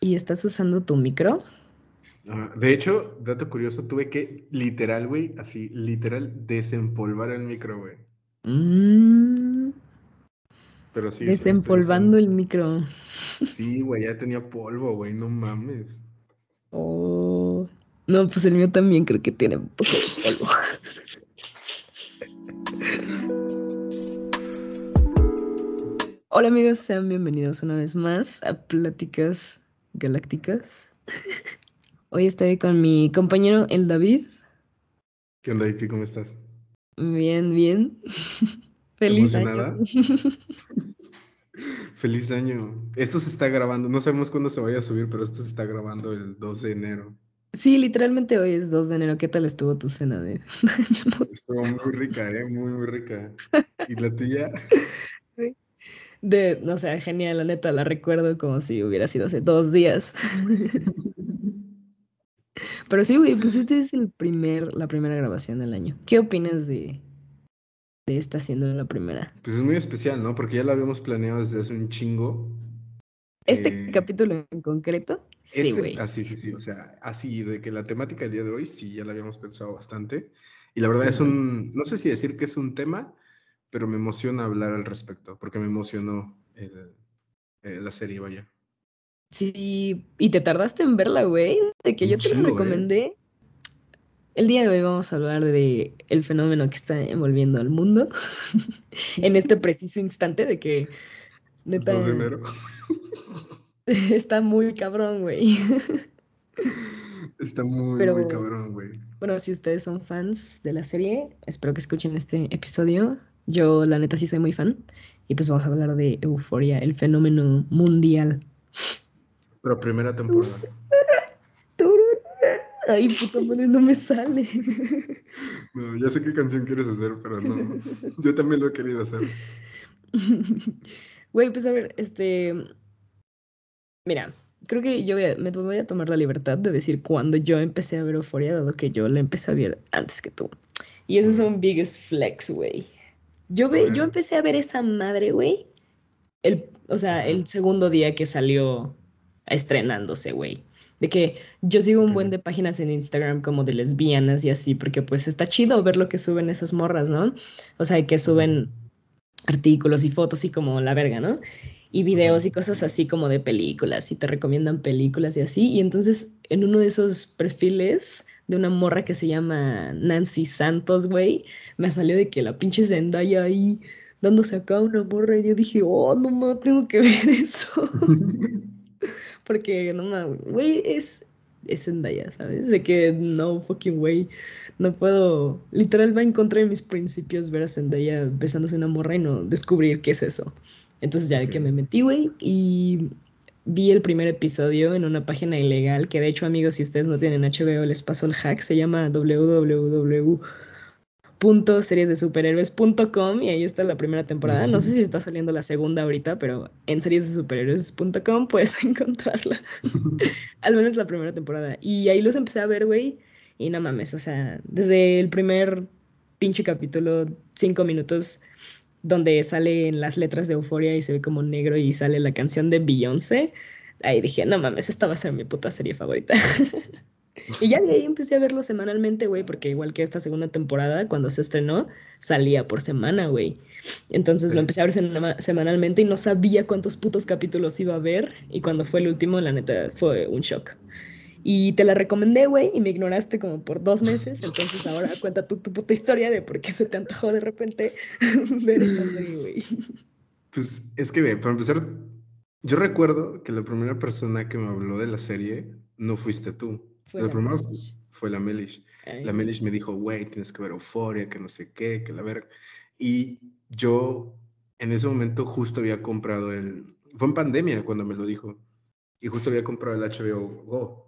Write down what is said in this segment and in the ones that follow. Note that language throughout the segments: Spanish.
¿Y estás usando tu micro? Ah, de hecho, dato curioso, tuve que literal, güey, así, literal, desempolvar el micro, güey. Mm, Pero sí. desempolvando el micro. Sí, güey, ya tenía polvo, güey, no mames. Oh. No, pues el mío también creo que tiene un poco de polvo. Hola amigos, sean bienvenidos una vez más a Pláticas Galácticas. Hoy estoy con mi compañero el David. ¿Qué onda, Ipi? ¿Cómo estás? Bien, bien. Feliz año. Feliz año. Esto se está grabando, no sabemos cuándo se vaya a subir, pero esto se está grabando el 2 de enero. Sí, literalmente hoy es 2 de enero. ¿Qué tal estuvo tu cena de? Estuvo muy rica, ¿eh? Muy, muy rica. ¿Y la tuya? De, no sé, genial, la neta, la recuerdo como si hubiera sido hace dos días. Pero sí, güey, pues este es el primer, la primera grabación del año. ¿Qué opinas de, de esta siendo la primera? Pues es muy especial, ¿no? Porque ya la habíamos planeado desde hace un chingo. ¿Este Eh, capítulo en concreto? Sí, Este, güey. así, sí, sí, o sea, así de que la temática del día de hoy sí ya la habíamos pensado bastante. Y la verdad Sí, es un, no sé si decir que es un tema, pero me emociona hablar al respecto, porque me emocionó el- eh, la serie, vaya. Sí, y te tardaste en verla, güey, de que Un yo te la ¿eh? recomendé. El día de hoy vamos a hablar de el fenómeno que está envolviendo al mundo en este preciso instante de que neta 2 de enero. está muy cabrón, güey. Está muy, Pero- muy cabrón, güey. Bueno, si ustedes son fans de la serie, espero que escuchen este episodio. Yo, la neta, sí soy muy fan. Y pues vamos a hablar de Euforia, el fenómeno mundial. Pero primera temporada. Ay, puta madre, no me sale. No, ya sé qué canción quieres hacer, pero no. Yo también lo he querido hacer. Güey, pues a ver, este. Mira, creo que yo voy a- me voy a tomar la libertad de decir cuando yo empecé a ver Euforia, dado que yo la empecé a ver antes que tú. Y eso es un biggest flex, güey. Yo, ve, yo empecé a ver esa madre, güey. El, o sea, el segundo día que salió estrenándose, güey. De que yo sigo un buen de páginas en Instagram como de lesbianas y así, porque pues está chido ver lo que suben esas morras, ¿no? O sea, que suben artículos y fotos y como la verga, ¿no? Y videos y cosas así como de películas y te recomiendan películas y así. Y entonces en uno de esos perfiles de una morra que se llama Nancy Santos, güey, me salió de que la pinche Zendaya ahí dándose acá una morra y yo dije, oh, no mames, tengo que ver eso. Porque no mames, güey, es, es Zendaya, ¿sabes? De que no fucking güey, no puedo, literal va en contra de mis principios ver a Zendaya besándose una morra y no descubrir qué es eso. Entonces ya de que me metí, güey, y vi el primer episodio en una página ilegal, que de hecho, amigos, si ustedes no tienen HBO, les paso el hack, se llama www.seriesdesuperhéroes.com y ahí está la primera temporada. No sé si está saliendo la segunda ahorita, pero en seriesdesuperhéroes.com puedes encontrarla. Al menos la primera temporada. Y ahí los empecé a ver, güey. Y no mames, o sea, desde el primer pinche capítulo, cinco minutos, donde salen las letras de Euforia y se ve como negro y sale la canción de Beyoncé. Ahí dije, no mames, esta va a ser mi puta serie favorita. y ya de ahí empecé a verlo semanalmente, güey, porque igual que esta segunda temporada, cuando se estrenó, salía por semana, güey. Entonces lo empecé a ver sema- semanalmente y no sabía cuántos putos capítulos iba a ver. Y cuando fue el último, la neta, fue un shock. Y te la recomendé, güey, y me ignoraste como por dos meses. Entonces ahora cuenta tú tu puta historia de por qué se te antojó de repente ver esta serie, güey. Pues es que, ve, para empezar, yo recuerdo que la primera persona que me habló de la serie no fuiste tú. Fue la la primera Melish. fue la Melish. Ay, La Melish me dijo, güey, tienes que ver Euforia, que no sé qué, que la verga. Y yo en ese momento justo había comprado el... Fue en pandemia cuando me lo dijo. Y justo había comprado el HBO Go.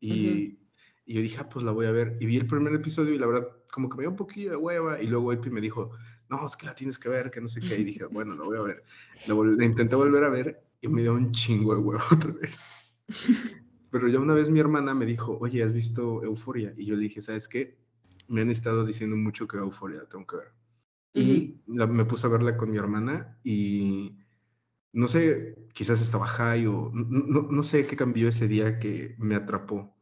Y, y yo dije, ah, pues la voy a ver. Y vi el primer episodio y la verdad, como que me dio un poquillo de hueva. Y luego Epi me dijo, no, es que la tienes que ver, que no sé qué. Y dije, bueno, la voy a ver. La, la intenté volver a ver y me dio un chingo de hueva otra vez. Pero ya una vez mi hermana me dijo, oye, ¿has visto Euforia? Y yo le dije, ¿sabes qué? Me han estado diciendo mucho que Euforia la tengo que ver. Y la- me puse a verla con mi hermana y no sé, quizás estaba high o no, no, sé qué cambió ese día que me atrapó.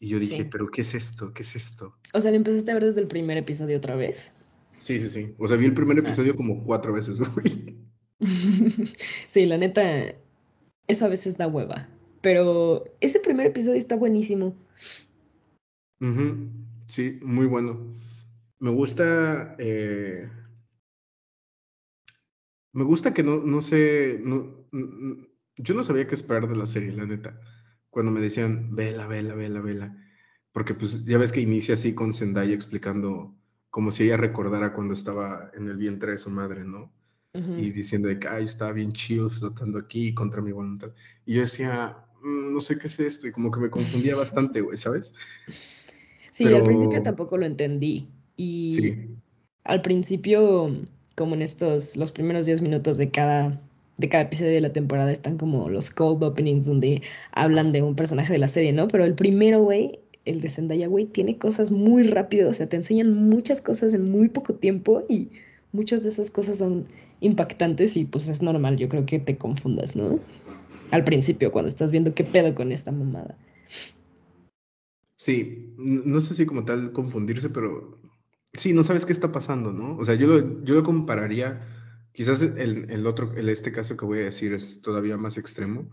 Y yo dije, pero ¿qué es esto? ¿Qué es esto? O sea, ¿le empezaste a ver desde el primer episodio otra vez? Sí, sí, sí. O sea, vi el primer ah. episodio como cuatro veces, güey. sí, la neta, eso a veces da hueva. Pero ese primer episodio está buenísimo. Sí, muy bueno. Me gusta. Eh, me gusta que no, no sé. No, yo no sabía qué esperar de la serie, la neta. Cuando me decían, vela, vela, vela, vela. Porque pues ya ves que inicia así con Zendaya explicando como si ella recordara cuando estaba en el vientre de su madre, ¿no? Y diciendo de que, ay, estaba bien chill flotando aquí contra mi voluntad. Y yo decía, mm, no sé qué es esto, y como que me confundía bastante, güey, ¿sabes? Sí, al principio tampoco lo entendí. Y al principio, como en estos, los primeros 10 minutos de cada, de cada episodio de la temporada, están como los cold openings donde hablan de un personaje de la serie, ¿no? Pero el primero, güey, el de Zendaya, güey, tiene cosas muy rápido, o sea, te enseñan muchas cosas en muy poco tiempo y muchas de esas cosas son impactantes y pues es normal, yo creo que te confundas, ¿no? Al principio, cuando estás viendo qué pedo con esta mamada. Sí, no sé si como tal confundirse, pero sí, no sabes qué está pasando, ¿no? O sea, yo lo, yo lo compararía, quizás el, el otro, el, este caso que voy a decir es todavía más extremo,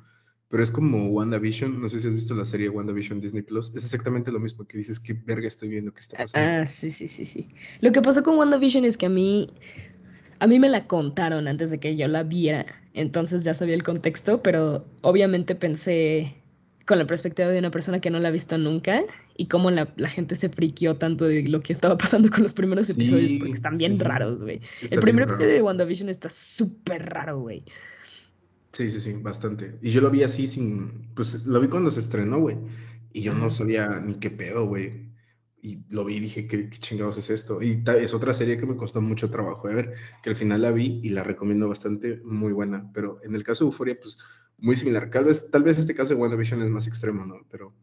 pero es como WandaVision, no sé si has visto la serie WandaVision Disney Plus, es exactamente lo mismo que dices, qué verga estoy viendo, qué está pasando. Ah, sí, sí, sí, sí. Lo que pasó con WandaVision es que a mí, a mí me la contaron antes de que yo la viera, entonces ya sabía el contexto, pero obviamente pensé con la perspectiva de una persona que no la ha visto nunca y cómo la, gente se friqueó tanto de lo que estaba pasando con los primeros episodios, porque están bien raros, güey. El primer episodio de WandaVision está súper raro, güey. Sí, sí, sí, bastante. Y yo lo vi así sin, pues lo vi cuando se estrenó, güey. Y yo no sabía ni qué pedo, güey. Y lo vi y dije, ¿qué, chingados es esto? Y es otra serie que me costó mucho trabajo de ver, que al final la vi y la recomiendo bastante, muy buena. Pero en el caso de Euphoria, pues muy similar. Tal vez, tal vez este caso de WandaVision es más extremo, ¿no? Pero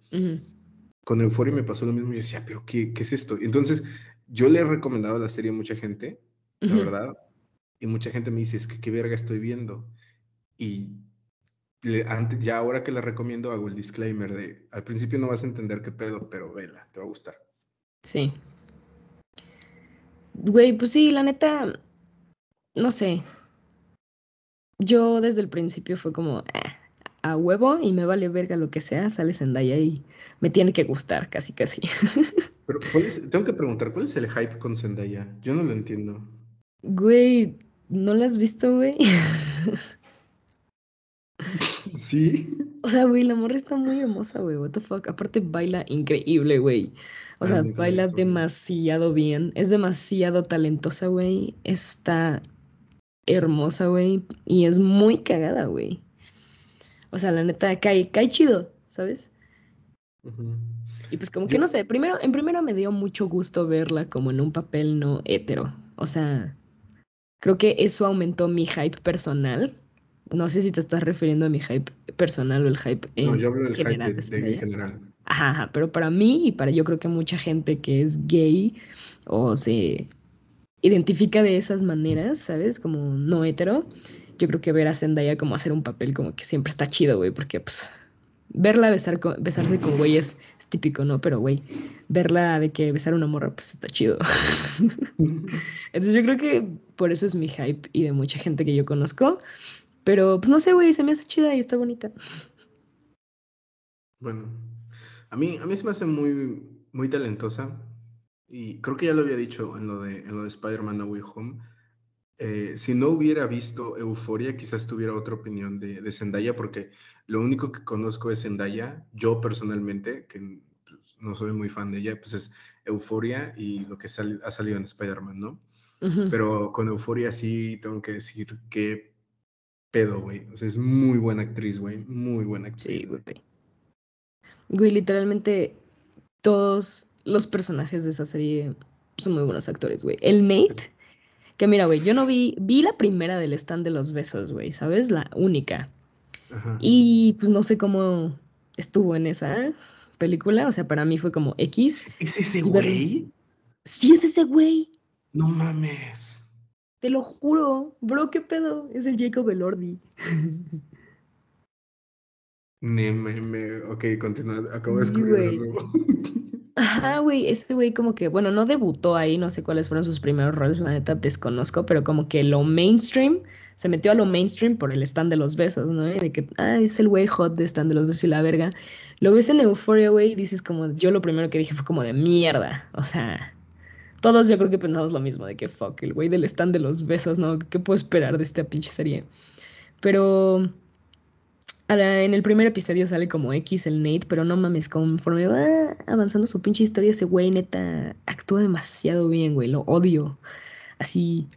con Euphoria me pasó lo mismo y yo decía, ¿pero qué, qué es esto? Y entonces yo le he recomendado la serie a mucha gente, la verdad. Y mucha gente me dice, es que qué verga estoy viendo. Y antes, ya ahora que la recomiendo hago el disclaimer de, al principio no vas a entender qué pedo, pero vela, te va a gustar. Sí. Güey, pues sí, la neta, no sé. Yo desde el principio fue como, ah, a huevo y me vale verga lo que sea, sale Zendaya y me tiene que gustar, casi, casi. Pero, tengo que preguntar, ¿cuál es el hype con Zendaya? Yo no lo entiendo. Güey, ¿no lo has visto, güey? Sí. O sea, güey, la morra está muy hermosa, güey. What the fuck. Aparte baila increíble, güey. O sea, baila demasiado bien. Es demasiado talentosa, güey. Está hermosa, güey. Y es muy cagada, güey. O sea, la neta, cae, cae chido, ¿sabes? Y pues como que no sé, primero, en primero me dio mucho gusto verla como en un papel no hetero. O sea, creo que eso aumentó mi hype personal no sé si te estás refiriendo a mi hype personal o el hype en No, yo hablo del hype de, general. Ajá, ajá, pero para mí y para yo creo que mucha gente que es gay o se identifica de esas maneras, ¿sabes? Como no hetero, yo creo que ver a Zendaya como hacer un papel como que siempre está chido, güey, porque pues verla besar besarse con güey es, típico, ¿no? Pero güey, verla de que besar a una morra pues está chido. Entonces yo creo que por eso es mi hype y de mucha gente que yo conozco. Pero, pues no sé, güey, se me hace chida y está bonita. Bueno, a mí, a mí se me hace muy, muy talentosa. Y creo que ya lo había dicho en lo de, en lo de Spider-Man No Way Home. Eh, si no hubiera visto Euforia, quizás tuviera otra opinión de, de, Zendaya, porque lo único que conozco de Zendaya, yo personalmente, que pues, no soy muy fan de ella, pues es Euforia y lo que ha salido en Spider-Man, ¿no? Pero con Euforia sí tengo que decir que pedo, güey. O sea, es muy buena actriz, güey. Muy buena actriz. Sí, güey. Güey, literalmente todos los personajes de esa serie son muy buenos actores, güey. El Nate, que mira, güey, yo no vi, vi la primera del stand de los besos, güey, ¿sabes? La única. Ajá. Y pues no sé cómo estuvo en esa película, o sea, para mí fue como X. ¿Es ese güey? Sí, es ese güey. No mames. Te lo juro. Bro, ¿qué pedo? Es el Jacob Elordi. Me, me, me, ok, continúa. Acabo de escribir Ajá, güey, este güey como que, bueno, no debutó ahí, no sé cuáles fueron sus primeros roles, la neta desconozco, pero como que lo mainstream, se metió a lo mainstream por el stand de los besos, ¿no? de que, ah, es el güey hot de stand de los besos y la verga. Lo ves en Euphoria, güey, y dices como, yo lo primero que dije fue como de mierda, o sea, todos yo creo que pensamos lo mismo, de que fuck, el güey del stand de los besos, ¿no? ¿Qué puedo esperar de esta pinche serie? Pero en el primer episodio sale como X el Nate, pero no mames, conforme va avanzando su pinche historia, ese güey neta actúa demasiado bien, güey, lo odio. Así.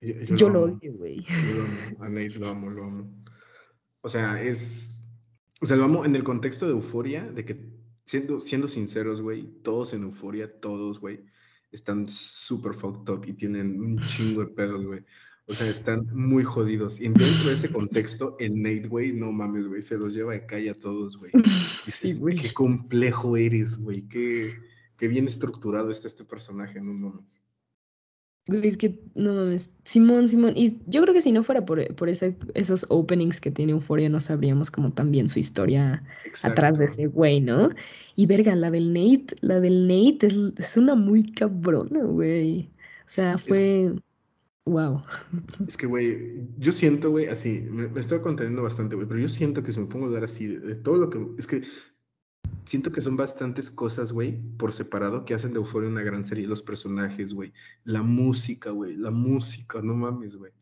Yo, lo, odio, güey. Yo lo amo, a Nate lo amo, lo amo. O sea, es. O sea, lo amo en el contexto de euforia, de que, siendo, siendo sinceros, güey, todos en euforia, todos, güey, están súper fucked up y tienen un chingo de pedos, güey. O sea, están muy jodidos. Y dentro de ese contexto, el Nate, güey, no mames, güey, se los lleva de calle a todos, güey. Sí, güey. Qué complejo eres, güey. Qué, qué, bien estructurado está este personaje, no mames. Güey, es que, no mames, Simón, Simón. Y yo creo que si no fuera por, por ese, esos openings que tiene Euphoria, no sabríamos como también su historia atrás de ese güey, ¿no? Y verga, la del Nate, la del Nate es, es una muy cabrona, güey. O sea, fue... Wow. Es que, güey, yo siento, güey, así, me, estoy conteniendo bastante, güey, pero yo siento que si me pongo a hablar así de, todo lo que. Es que siento que son bastantes cosas, güey, por separado que hacen de Euphoria una gran serie. Los personajes, güey, la música, güey, la música, no mames, güey.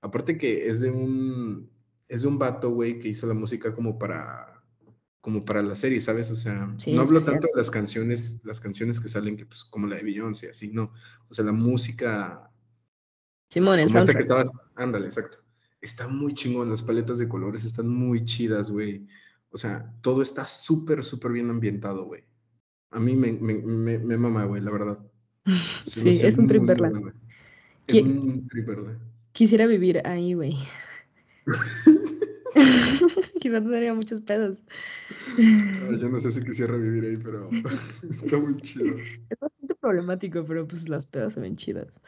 Aparte que es de un. Es de un vato, güey, que hizo la música como para. Como para la serie, ¿sabes? O sea, no hablo tanto de las canciones, las canciones que salen, que pues, como la de Beyoncé, así, no. O sea, la música Simón, el Como que estabas, ándale, exacto. Está muy chingón, las paletas de colores están muy chidas, güey. O sea, todo está súper, súper bien ambientado, güey. A mí me, me, me, mama, güey, la verdad. sí, es un trip verla. Es un trip verla. Quisiera vivir ahí, güey. Quizá tendría muchos pedos. yo no sé si quisiera vivir ahí, pero está muy chido. Es bastante problemático, pero pues las pedas se ven chidas.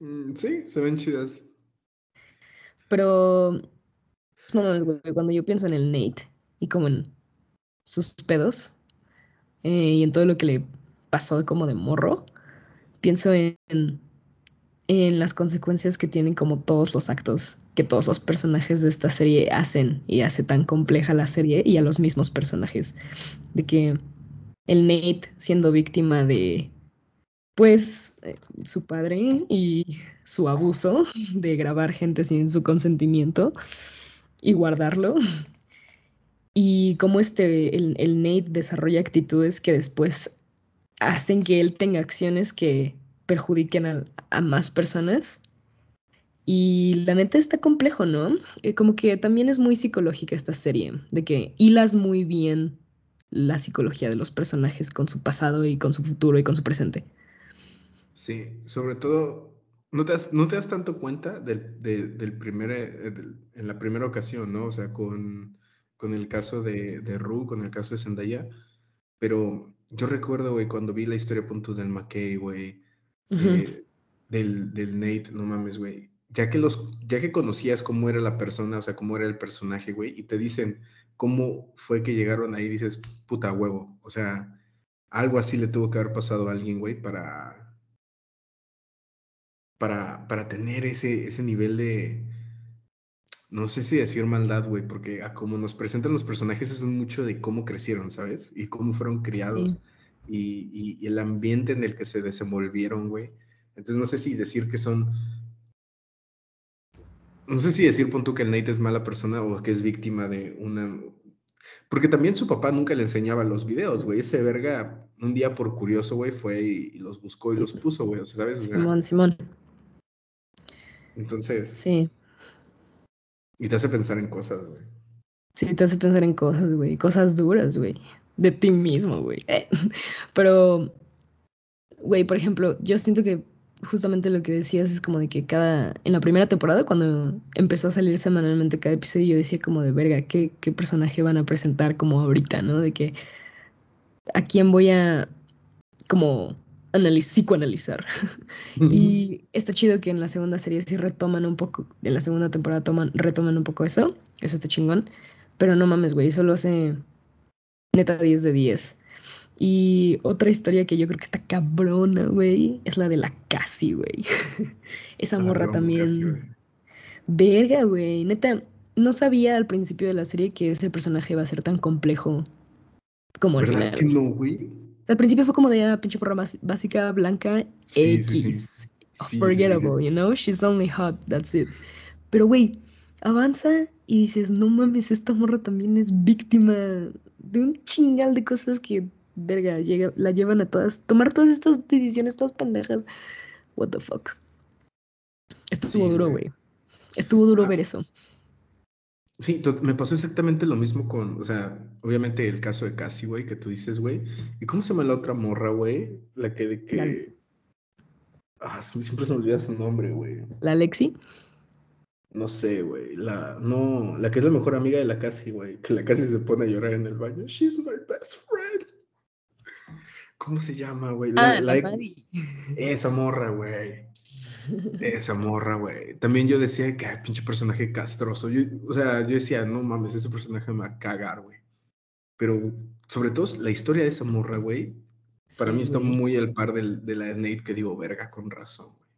Mm, sí, se ven chidas. Pero, pues no cuando yo pienso en el Nate y como en sus pedos eh, y en todo lo que le pasó como de morro, pienso en, en las consecuencias que tienen como todos los actos que todos los personajes de esta serie hacen y hace tan compleja la serie y a los mismos personajes. De que el Nate siendo víctima de pues eh, su padre y su abuso de grabar gente sin su consentimiento y guardarlo. Y cómo este, el, el Nate desarrolla actitudes que después hacen que él tenga acciones que perjudiquen a, más personas. Y la neta está complejo, ¿no? Eh, como que también es muy psicológica esta serie, de que hilas muy bien la psicología de los personajes con su pasado y con su futuro y con su presente. Sí, sobre todo, no te das, no te das tanto cuenta del, del primer, eh, en la primera ocasión, ¿no? O sea, con, con el caso de, de Ru, con el caso de Zendaya, pero yo recuerdo, güey, cuando vi la historia punto del McKay, güey, eh, del, del Nate, no mames, güey, ya que los, ya que conocías cómo era la persona, o sea, cómo era el personaje, güey, y te dicen cómo fue que llegaron ahí, dices, puta huevo, o sea, algo así le tuvo que haber pasado a alguien, güey, para para, para tener ese, ese nivel de, no sé si decir maldad, güey, porque a como nos presentan los personajes es mucho de cómo crecieron, ¿sabes? Y cómo fueron criados y, y, el ambiente en el que se desenvolvieron, güey. Entonces no sé si decir que son... No sé si decir, pon tú que el Nate es mala persona o que es víctima de una... Porque también su papá nunca le enseñaba los videos, güey. Ese verga, un día por curioso, güey, fue y, los buscó y los puso, güey. O sea, ¿sabes? Simón, Simón. Entonces. Sí. Y te hace pensar en cosas, güey. Sí, te hace pensar en cosas, güey. Cosas duras, güey. De ti mismo, güey. Eh, pero, güey, por ejemplo, yo siento que justamente lo que decías es como de que cada. En la primera temporada, cuando empezó a salir semanalmente cada episodio, yo decía como de verga, ¿qué, qué personaje van a presentar como ahorita, ¿no? De que. ¿A quién voy a. como psicoanalizar. y está chido que en la segunda serie sí retoman un poco, en la segunda temporada toman, retoman un poco eso, eso está chingón, pero no mames, güey, solo hace neta 10 de 10. Y otra historia que yo creo que está cabrona, güey, es la de la Casi, güey. Esa ah, morra también. Verga, güey. Neta, no sabía al principio de la serie que ese personaje iba a ser tan complejo como el final. que no, güey? Al principio fue como de ah, pinche porra básica, blanca, X. Forgettable, you know? She's only hot, that's it. Pero, güey, avanza y dices, no mames, esta morra también es víctima de un chingal de cosas que, verga, llega, la llevan a todas, tomar todas estas decisiones, todas pendejas. What the fuck. Esto estuvo duro, güey. Estuvo duro ah. ver eso. Sí, me pasó exactamente lo mismo con, o sea, obviamente el caso de Cassie, güey, que tú dices, güey. ¿Y cómo se llama la otra morra, güey? La que de que... Ah, siempre se me olvida su nombre, güey. ¿La Lexi? No sé, güey. La, no, la que es la mejor amiga de la Cassie, güey. Que la Cassie se pone a llorar en el baño. She's my best friend. ¿Cómo se llama, güey? La, ah, la, Esa morra, güey. Esa morra, güey. También yo decía que, ay, pinche personaje castroso. o sea, yo decía, no mames, ese personaje me va a cagar, güey. Pero sobre todo la historia de esa morra, güey, para mí está muy al par de la de Nate que digo, verga, con razón, güey.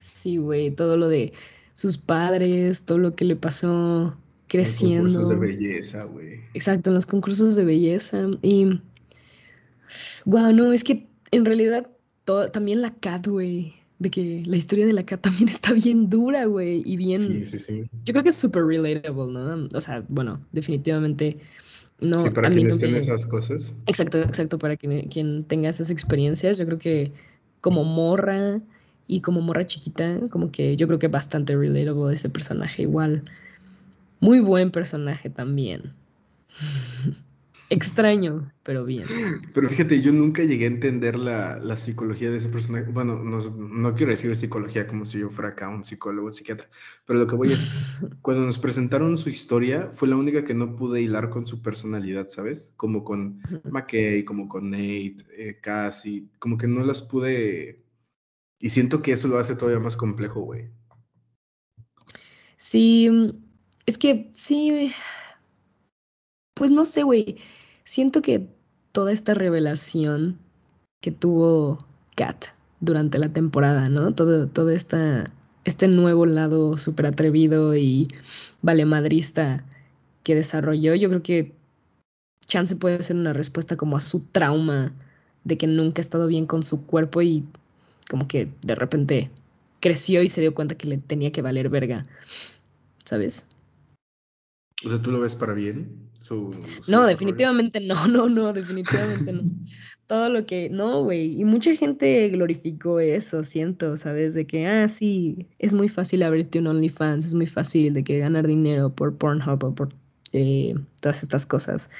Sí, güey, todo lo de sus padres, todo lo que le pasó creciendo. En los concursos de belleza, güey. Exacto, en los concursos de belleza. Y, wow, no, es que en realidad también la Cat, güey de que la historia de la Cat también está bien dura, güey, y bien... Sí, sí, sí. Yo creo que es súper relatable, ¿no? O sea, bueno, definitivamente no... Sí, para quienes no esas cosas. Exacto, exacto, para quien, quien tenga esas experiencias, yo creo que como morra y como morra chiquita, como que yo creo que bastante relatable ese personaje, igual. Muy buen personaje también. Extraño, pero bien. Pero fíjate, yo nunca llegué a entender la, la psicología de ese personaje. Bueno, no, no, quiero decir de psicología como si yo fuera acá un psicólogo, un psiquiatra, pero lo que voy es, cuando nos presentaron su historia, fue la única que no pude hilar con su personalidad, ¿sabes? Como con McKay, como con Nate, eh, Cassie, como que no las pude... Y siento que eso lo hace todavía más complejo, güey. Sí, es que sí, pues no sé, güey siento que toda esta revelación que tuvo Kat durante la temporada, ¿no? Todo, todo esta, este nuevo lado súper atrevido y valemadrista que desarrolló, yo creo que Chance puede ser una respuesta como a su trauma de que nunca ha estado bien con su cuerpo y como que de repente creció y se dio cuenta que le tenía que valer verga, ¿sabes? O sea, ¿tú lo ves para bien? No, definitivamente no, no, no, definitivamente no. Todo lo que, no, güey. Y mucha gente glorificó eso, siento, ¿sabes? De que, ah, sí, es muy fácil abrirte un OnlyFans, es muy fácil de que ganar dinero por Pornhub o por eh, todas estas cosas.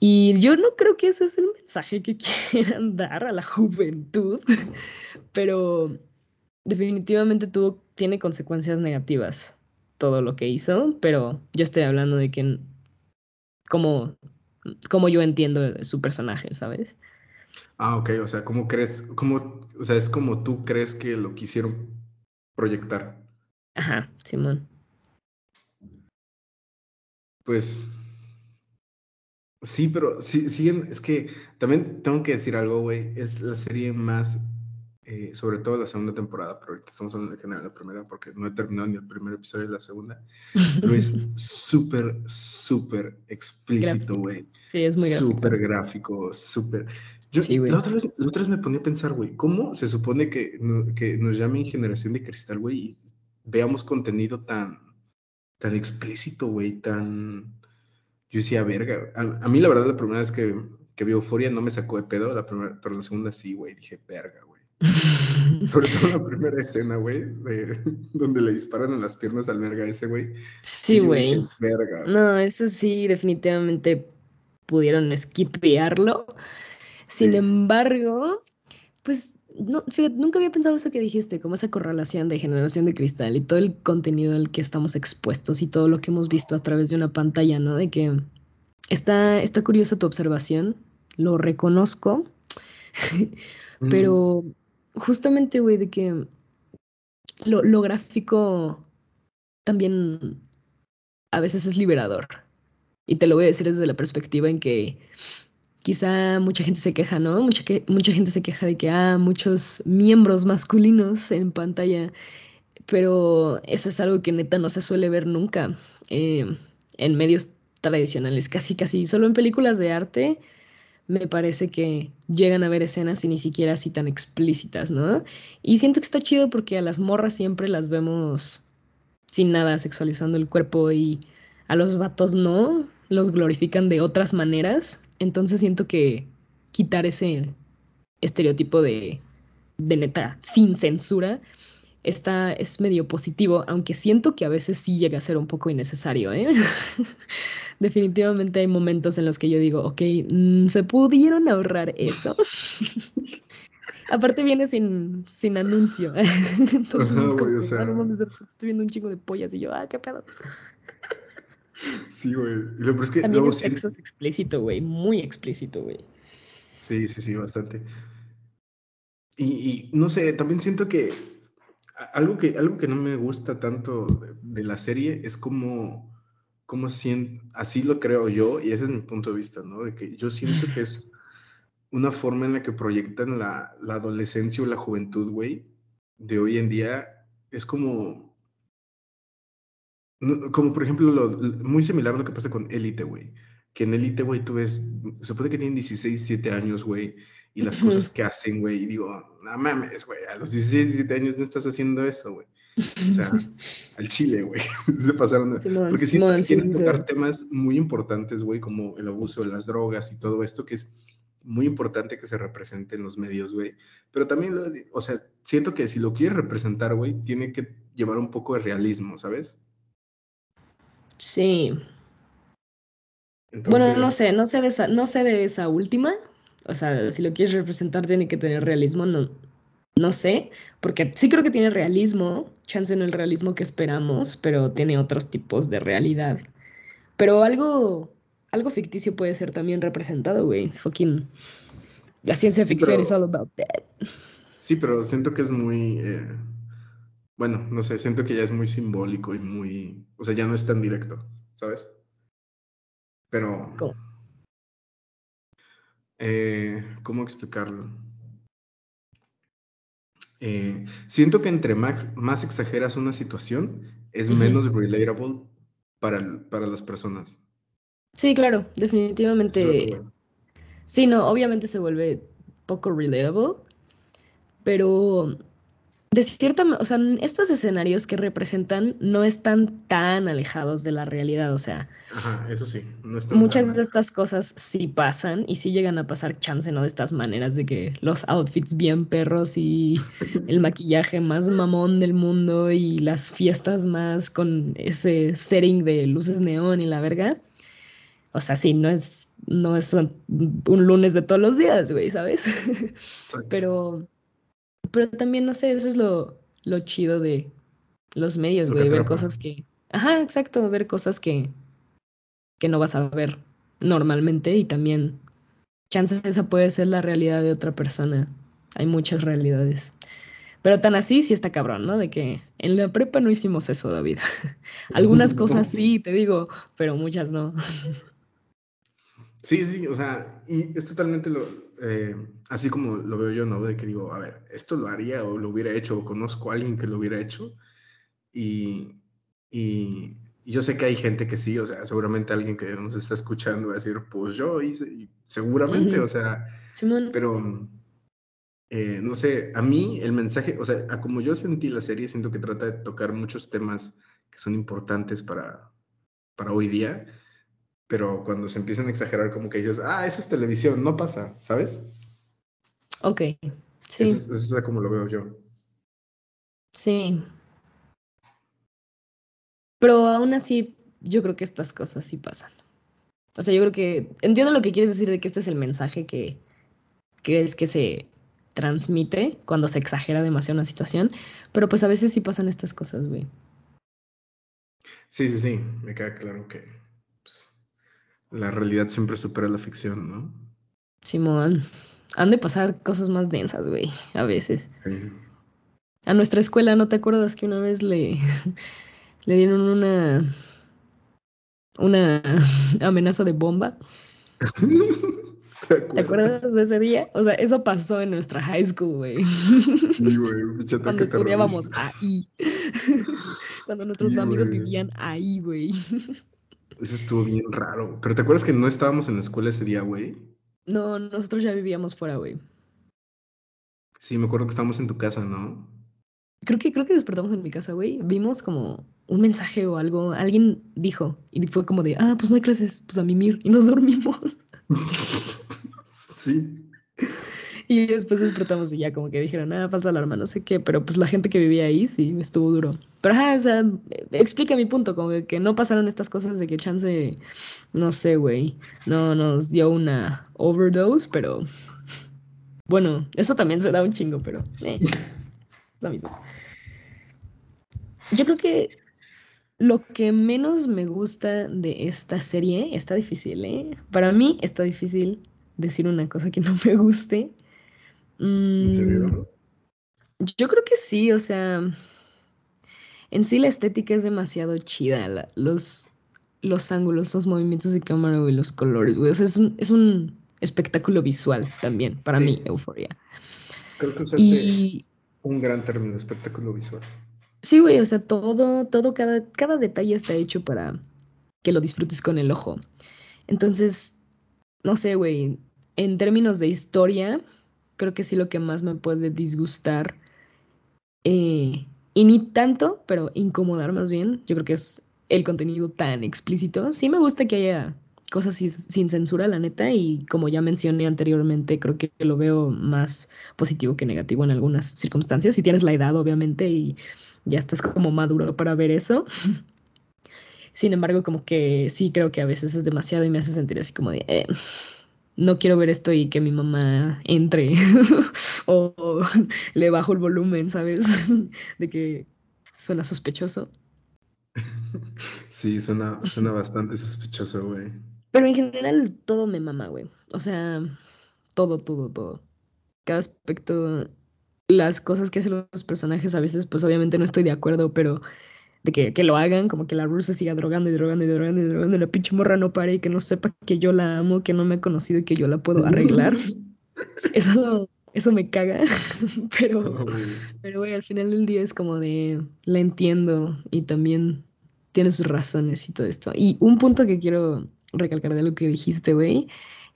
Y yo no creo que ese es el mensaje que quieran dar a la juventud, pero definitivamente tuvo, tiene consecuencias negativas todo lo que hizo, pero yo estoy hablando de que como, como yo entiendo su personaje, ¿sabes? Ah, ok, o sea, ¿cómo crees, cómo, o sea, es como tú crees que lo quisieron proyectar? Ajá, Simón. Pues, sí, pero sí, siguen, es que también tengo que decir algo, güey, es la serie más eh, sobre todo la segunda temporada, pero ahorita estamos hablando en general de la primera porque no he terminado ni el primer episodio de la segunda, pero es súper, súper explícito, güey. Sí, es muy gráfico. Súper gráfico, súper... Yo, sí, la, otra vez, la otra vez me ponía a pensar, güey, ¿cómo se supone que, que nos llamen generación de cristal, güey, y veamos contenido tan, tan explícito, güey, tan... Yo decía, verga. A, mí, la verdad, la primera vez que, que vi Euforia no me sacó de pedo, la primera, pero la segunda sí, güey. Dije, verga. Sobre todo la primera escena, güey, donde le disparan en las piernas al verga ese, güey. Sí, güey. No, eso sí, definitivamente pudieron esquipearlo. Sin embargo, pues no, fíjate, nunca había pensado eso que dijiste, como esa correlación de generación de cristal y todo el contenido al que estamos expuestos y todo lo que hemos visto a través de una pantalla, ¿no? De que está, está curiosa tu observación, lo reconozco, Mm. Justamente, güey, de que lo, lo gráfico también a veces es liberador. Y te lo voy a decir desde la perspectiva en que quizá mucha gente se queja, ¿no? Mucha, que, mucha gente se queja de que, ah, muchos miembros masculinos en pantalla, pero eso es algo que neta no se suele ver nunca eh, en medios tradicionales, casi, casi, solo en películas de arte me parece que llegan a ver escenas y ni siquiera así tan explícitas, ¿no? Y siento que está chido porque a las morras siempre las vemos sin nada sexualizando el cuerpo y a los vatos no, los glorifican de otras maneras. Entonces siento que quitar ese estereotipo de, de neta sin censura está, es medio positivo, aunque siento que a veces sí llega a ser un poco innecesario, ¿eh? Definitivamente hay momentos en los que yo digo, ok, mm, ¿se pudieron ahorrar eso? Aparte viene sin, sin anuncio. Entonces Ajá, es como, güey, o sea. "Ah, no mames, estoy viendo un chingo de pollas y yo, ah, qué pedo. Sí, güey. Peor es que También luego el sí. sexo es explícito, güey, muy explícito, güey. Sí, sí, sí, bastante. Y, y no sé, también siento que algo que, algo que no me gusta tanto de, de la serie es como, como sien- así lo creo yo, y ese es mi punto de vista, ¿no? De que yo siento que es una forma en la que proyectan la, la adolescencia o la juventud, güey, de hoy en día. Es como, no, como por ejemplo, lo, lo- muy similar a lo que pasa con Elite, güey. Que en Elite, güey, tú ves, se supone que tienen 16, 17 años, güey, y las cosas que hacen, güey, y digo, no mames, güey, a los 16, 17 años no estás haciendo eso, güey. O sea, al chile, güey, se pasaron. de- Simón, Porque siento Simón, que sí, quieren sí, tocar sí. temas muy importantes, güey, como el abuso de las drogas y todo esto, que es muy importante que se represente en los medios, güey. Pero también, o sea, siento que si lo quieres representar, güey, tiene que llevar un poco de realismo, ¿sabes? Sí. Entonces, Bueno, no sé, no sé de esa, no sé de esa última. O sea, si lo quieres representar tiene que tener realismo, no, no sé, porque sí creo que tiene realismo, chance no el realismo que esperamos, pero tiene otros tipos de realidad. Pero algo, algo ficticio puede ser también representado, güey. Fucking. La ciencia sí, ficción is all about that. sí, pero siento que es muy, eh, bueno, no sé, siento que ya es muy simbólico y muy, o sea, ya no es tan directo, ¿sabes? Pero, ¿Cómo? Eh, ¿cómo explicarlo? Eh, siento que entre más, más exageras una situación, es menos relatable para, para las personas. Sí, claro, es definitivamente. Sí, no, obviamente se vuelve poco relatable, pero de cierta manera, o sea, estos escenarios que representan no están tan alejados de la realidad, o sea, Ajá, eso sí, no están tan muchas de estas cosas sí pasan y sí llegan a pasar chance, ¿no? De estas maneras de que los outfits bien perros y el maquillaje más mamón del mundo y las fiestas más con ese setting de luces neón y la verga. O sea, sí, no es, no es un, un lunes de todos los días, güey, ¿sabes? Exacto. Pero, pero también, no sé, eso es lo, lo chido de los medios, güey, ver cosas que... Ajá, exacto, ver cosas que, que no vas a ver normalmente y también chances esa puede ser la realidad de otra persona. Hay muchas realidades. Pero tan así sí está cabrón, ¿no? De que en la prepa no hicimos eso, David. Algunas cosas sí, te digo, pero muchas no. Sí, sí, o sea, y es totalmente lo, eh, así como lo veo yo, ¿no? De que digo, a ver, esto lo haría o lo hubiera hecho o conozco a alguien que lo hubiera hecho y, y, y yo sé que hay gente que sí, o sea, seguramente alguien que nos está escuchando va a decir, pues yo hice, y seguramente, Ujú. o sea, Simón, pero eh, no sé, a mí el mensaje, o sea, a como yo sentí la serie, siento que trata de tocar muchos temas que son importantes para, para hoy día, pero cuando se empiezan a exagerar, como que dices, ah, eso es televisión, no pasa, ¿sabes? Ok, sí, es, es como lo veo yo. sí. Pero aún así, yo creo que estas cosas sí pasan. O sea, yo creo que entiendo lo que quieres decir de que este es el mensaje que crees que se transmite cuando se exagera demasiado una situación, pero pues a veces sí pasan estas cosas, güey. Sí, sí, sí, me queda claro que pues, la realidad siempre supera la ficción, ¿no? Simón, han de pasar cosas más densas, güey, a veces. A nuestra escuela, ¿no te acuerdas que una vez le, le dieron una, una amenaza de bomba? ¿Te acuerdas? de ese día? O sea, eso pasó en nuestra high school, güey. Sí, güey. Cuando estudiábamos ahí. Cuando nuestros amigos vivían ahí, güey. Eso estuvo bien raro. Pero ¿te acuerdas que no estábamos en la escuela ese día, güey? No, nosotros ya vivíamos fuera, güey. Sí, me acuerdo que estábamos en tu casa, ¿no? Creo que, creo que despertamos en mi casa, güey. Vimos como un mensaje o algo. Alguien dijo. Y fue como de, ah, pues no hay clases, pues a mimir. Y nos dormimos. sí. Y después despertamos y ya como que dijeron, ah, falsa alarma, no sé qué, pero pues la gente que vivía ahí sí estuvo duro. Pero ajá, o sea, explica mi punto, como que no pasaron estas cosas de que chance, no sé, güey, no nos dio una overdose, pero bueno, eso también se da un chingo, pero eh, lo mismo. Yo creo que lo que menos me gusta de esta serie está difícil, ¿eh? Para mí está difícil decir una cosa que no me guste. Mm, yo creo que sí, o sea, en sí la estética es demasiado chida, los, los ángulos, los movimientos de cámara, y los colores, güey. O sea, es un, es un espectáculo visual también, para mí, Euforia. Creo que usaste un gran término, espectáculo visual. Sí, güey, o sea, todo, todo, cada, cada detalle está hecho para que lo disfrutes con el ojo. Entonces, no sé, güey, en términos de historia, creo que sí lo que más me puede disgustar, eh, y ni tanto, pero incomodar más bien, yo creo que es el contenido tan explícito. Sí me gusta que haya cosas sin, censura, la neta, y como ya mencioné anteriormente, creo que lo veo más positivo que negativo en algunas circunstancias. Si tienes la edad, obviamente, y ya estás como maduro para ver eso. Sin embargo, como que sí creo que a veces es demasiado y me hace sentir así como de, eh, no quiero ver esto y que mi mamá entre o le bajo el volumen, ¿sabes? de que suena sospechoso. Sí, suena, suena bastante sospechoso, güey. Pero en general todo me mama, güey. O sea, todo, todo, todo. Cada aspecto, las cosas que hacen los personajes a veces, pues obviamente no estoy de acuerdo, pero de que, que, lo hagan, como que la Ruth se siga drogando y drogando y drogando y drogando y la pinche morra no pare y que no sepa que yo la amo, que no me ha conocido y que yo la puedo arreglar. eso, eso me caga, pero, pero güey, al final del día es como de, la entiendo y también tiene sus razones y todo esto. Y un punto que quiero recalcar de lo que dijiste, güey,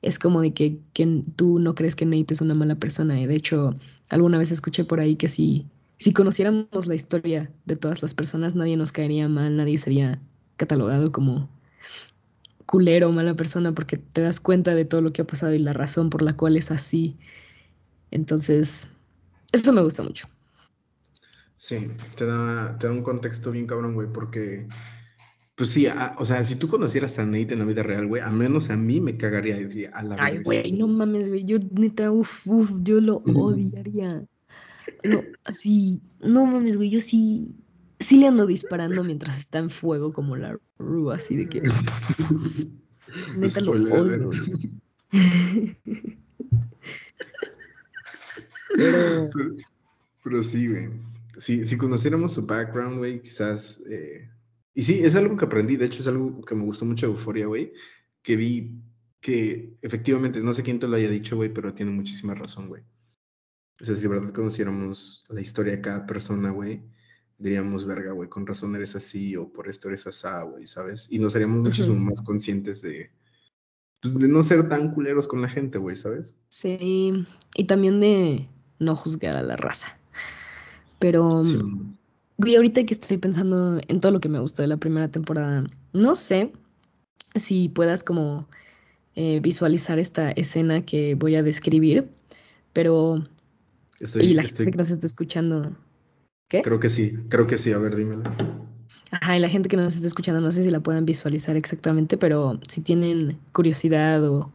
es como de que, que tú no crees que Nate es una mala persona. De hecho, alguna vez escuché por ahí que si si conociéramos la historia de todas las personas, nadie nos caería mal, nadie sería catalogado como culero o mala persona porque te das cuenta de todo lo que ha pasado y la razón por la cual es así. Entonces, eso me gusta mucho. Sí, te da, te da un contexto bien cabrón, güey, porque, pues sí, o sea, si tú conocieras a Nate en la vida real, güey, a menos a mí me cagaría, a la Ay, güey, no mames, güey, yo neta, uff, uff, yo lo odiaría. No, así, no mames, güey, yo sí, sí le ando disparando mientras está en fuego como la Ru, así de que... Neta lo odio. pero... pero... sí, güey. Si, si conociéramos su background, güey, quizás... Eh... Y sí, es algo que aprendí, de hecho es algo que me gustó mucho de Euforia, güey, que vi que efectivamente, no sé quién te lo haya dicho, güey, pero tiene muchísima razón, güey. O sea, si de verdad conociéramos la historia de cada persona, güey, diríamos, verga, güey, con razón eres así o por esto eres asá, güey, ¿sabes? Y nos haríamos muchísimo más conscientes de, pues, de no ser tan culeros con la gente, güey, ¿sabes? Sí, y también de no juzgar a la raza. Pero, sí. güey, ahorita que estoy pensando en todo lo que me gustó de la primera temporada, no sé si puedas como eh, visualizar esta escena que voy a describir, pero y la gente que nos está escuchando. ¿Qué? Creo que sí, creo que sí. A ver, dímelo. Ajá, y la gente que nos está escuchando, no sé si la puedan visualizar exactamente, pero si tienen curiosidad o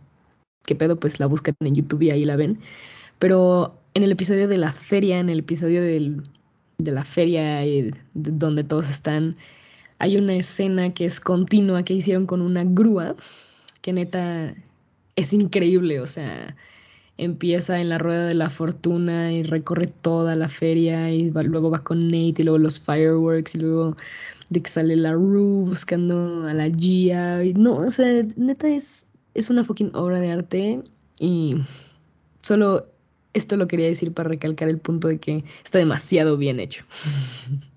qué pedo, pues la buscan en YouTube y ahí la ven. Pero en el episodio de la feria, en el episodio del, de la feria donde todos están, hay una escena que es continua que hicieron con una grúa, que neta es increíble, o sea, empieza en la rueda de la fortuna y recorre toda la feria y luego va con Nate y luego los fireworks y luego de que sale la Rue buscando a la Gia. Y no, o sea, neta es, es una fucking obra de arte y solo esto lo quería decir para recalcar el punto de que está demasiado bien hecho.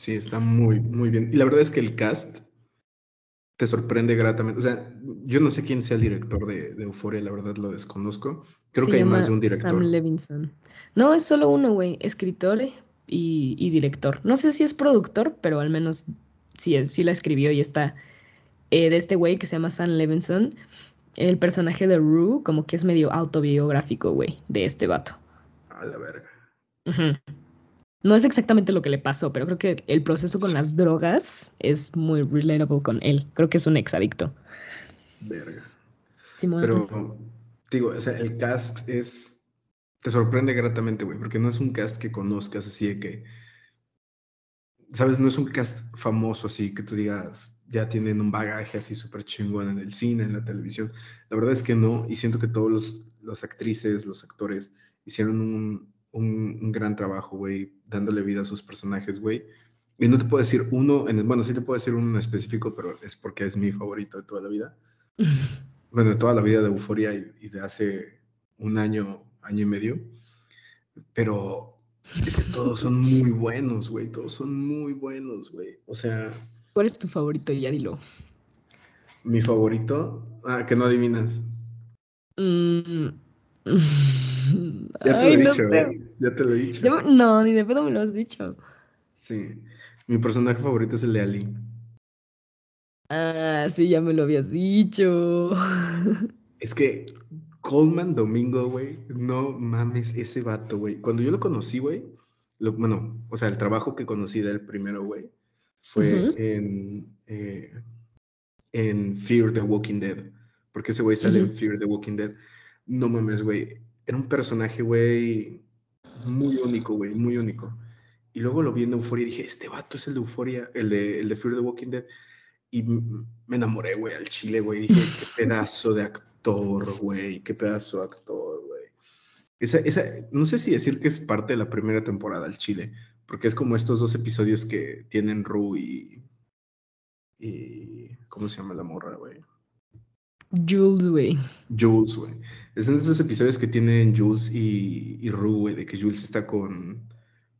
Sí, está muy, muy bien. Y la verdad es que el cast te sorprende gratamente. O sea, yo no sé quién sea el director de, Euphoria, la verdad lo desconozco. Creo que hay más de un director. Sam Levinson. No, es solo uno, güey. Escritor y, director. No sé si es productor, pero al menos sí, sí la escribió y está eh, de este güey que se llama Sam Levinson. El personaje de Rue, como que es medio autobiográfico, güey, de este vato. A la verga. No es exactamente lo que le pasó, pero creo que el proceso con las drogas es muy relatable con él. Creo que es un exadicto. Verga. Pero, digo, o sea, el cast es. Te sorprende gratamente, güey, porque no es un cast que conozcas así de que. ¿Sabes? No es un cast famoso así que tú digas, ya tienen un bagaje así súper chingón en el cine, en la televisión. La verdad es que no, y siento que todos los, los actrices, los actores hicieron un, un, gran trabajo, güey, dándole vida a sus personajes, güey. Y no te puedo decir uno, en bueno, sí te puedo decir uno en específico, pero es porque es mi favorito de toda la vida. bueno, de toda la vida de Euforia y, de hace un año, año y medio. Pero es que todos son muy buenos, güey. Todos son muy buenos, güey. O sea. ¿Cuál es tu favorito? Ya dilo. Mi favorito. Ah, que no adivinas. Mm. Ya te lo he dicho, Ya te lo he dicho. no, ni de pedo me lo has dicho. Sí. Mi personaje favorito es el de Ali. Ah, sí, ya me lo habías dicho. Es que Coleman Domingo, güey, no mames ese vato, güey. Cuando yo lo conocí, güey, bueno, o sea, el trabajo que conocí del primero, güey, fue en, eh, en Fear the Walking Dead. Porque ese güey sale en Fear the Walking Dead. No mames, güey era un personaje, güey, muy único, güey, muy único. Y luego lo vi en Euphoria y dije, este vato es el de Euphoria, el de, el de Fear the Walking Dead. Y me enamoré, güey, al chile, güey. Dije, qué pedazo de actor, güey, qué pedazo de actor, güey. Esa, esa, no sé si decir que es parte de la primera temporada al chile, porque es como estos dos episodios que tienen Ru y, y ¿cómo se llama la morra, güey? Jules, güey. Jules, güey. Es en esos episodios que tienen Jules y, y Rue, güey, de que Jules está con,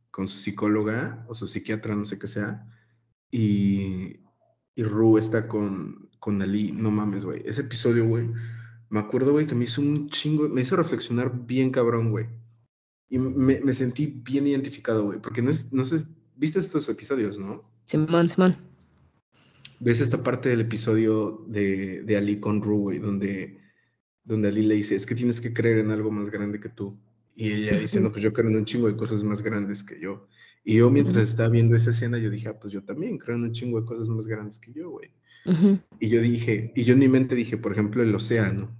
con su psicóloga o su psiquiatra, no sé qué sea, y, y Rue está con, con Ali. No mames, güey. Ese episodio, güey, me acuerdo, güey, que me hizo un chingo, me hizo reflexionar bien cabrón, güey. Y me, me sentí bien identificado, güey, porque no, es, no sé, viste estos episodios, ¿no? Simón, Simón ves esta parte del episodio de, de Ali con Rue, donde, donde Ali le dice, es que tienes que creer en algo más grande que tú. Y ella dice, no, pues yo creo en un chingo de cosas más grandes que yo. Y yo mientras estaba viendo esa escena, yo dije, ah, pues yo también creo en un chingo de cosas más grandes que yo, güey. Y yo dije, y yo en mi mente dije, por ejemplo, el océano.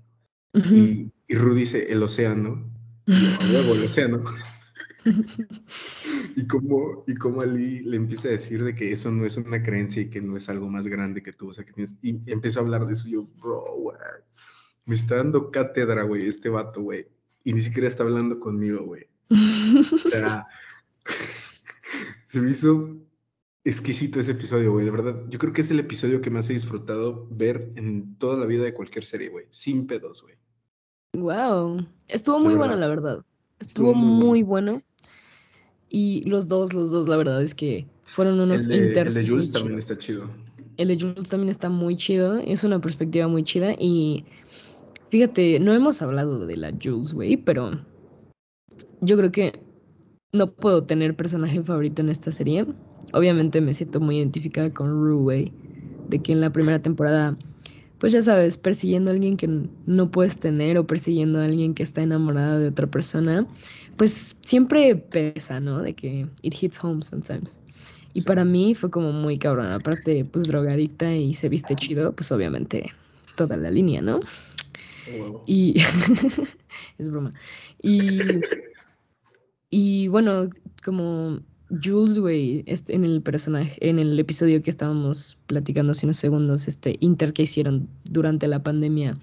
y, y Ru dice, el océano. Y luego el océano. y como y como Ali le empieza a decir de que eso no es una creencia y que no es algo más grande que tú, o sea, que tienes, y empieza a hablar de eso, y yo, bro, güey, me está dando cátedra, güey, este vato, güey, y ni siquiera está hablando conmigo, güey. O sea, se me hizo exquisito ese episodio, güey, de verdad. Yo creo que es el episodio que más he disfrutado ver en toda la vida de cualquier serie, güey, sin pedos, güey. Wow, estuvo muy bueno, la verdad. Estuvo, muy, bueno. Y los dos, los dos, la verdad es que fueron unos El de Jules también está chido. El de Jules también está muy chido. Es una perspectiva muy chida. Y fíjate, no hemos hablado de la Jules, güey, pero yo creo que no puedo tener personaje favorito en esta serie. Obviamente me siento muy identificada con Rue, güey. De que en la primera temporada pues ya sabes, persiguiendo a alguien que no puedes tener o persiguiendo a alguien que está enamorada de otra persona, pues siempre pesa, ¿no? De que it hits home sometimes. Y para mí fue como muy cabrón, aparte pues drogadicta y se viste chido, pues obviamente toda la línea, ¿no? Oh, y es broma. Y, y bueno, como Jules, güey, este, en el personaje, en el episodio que estábamos platicando hace unos segundos, este inter que hicieron durante la pandemia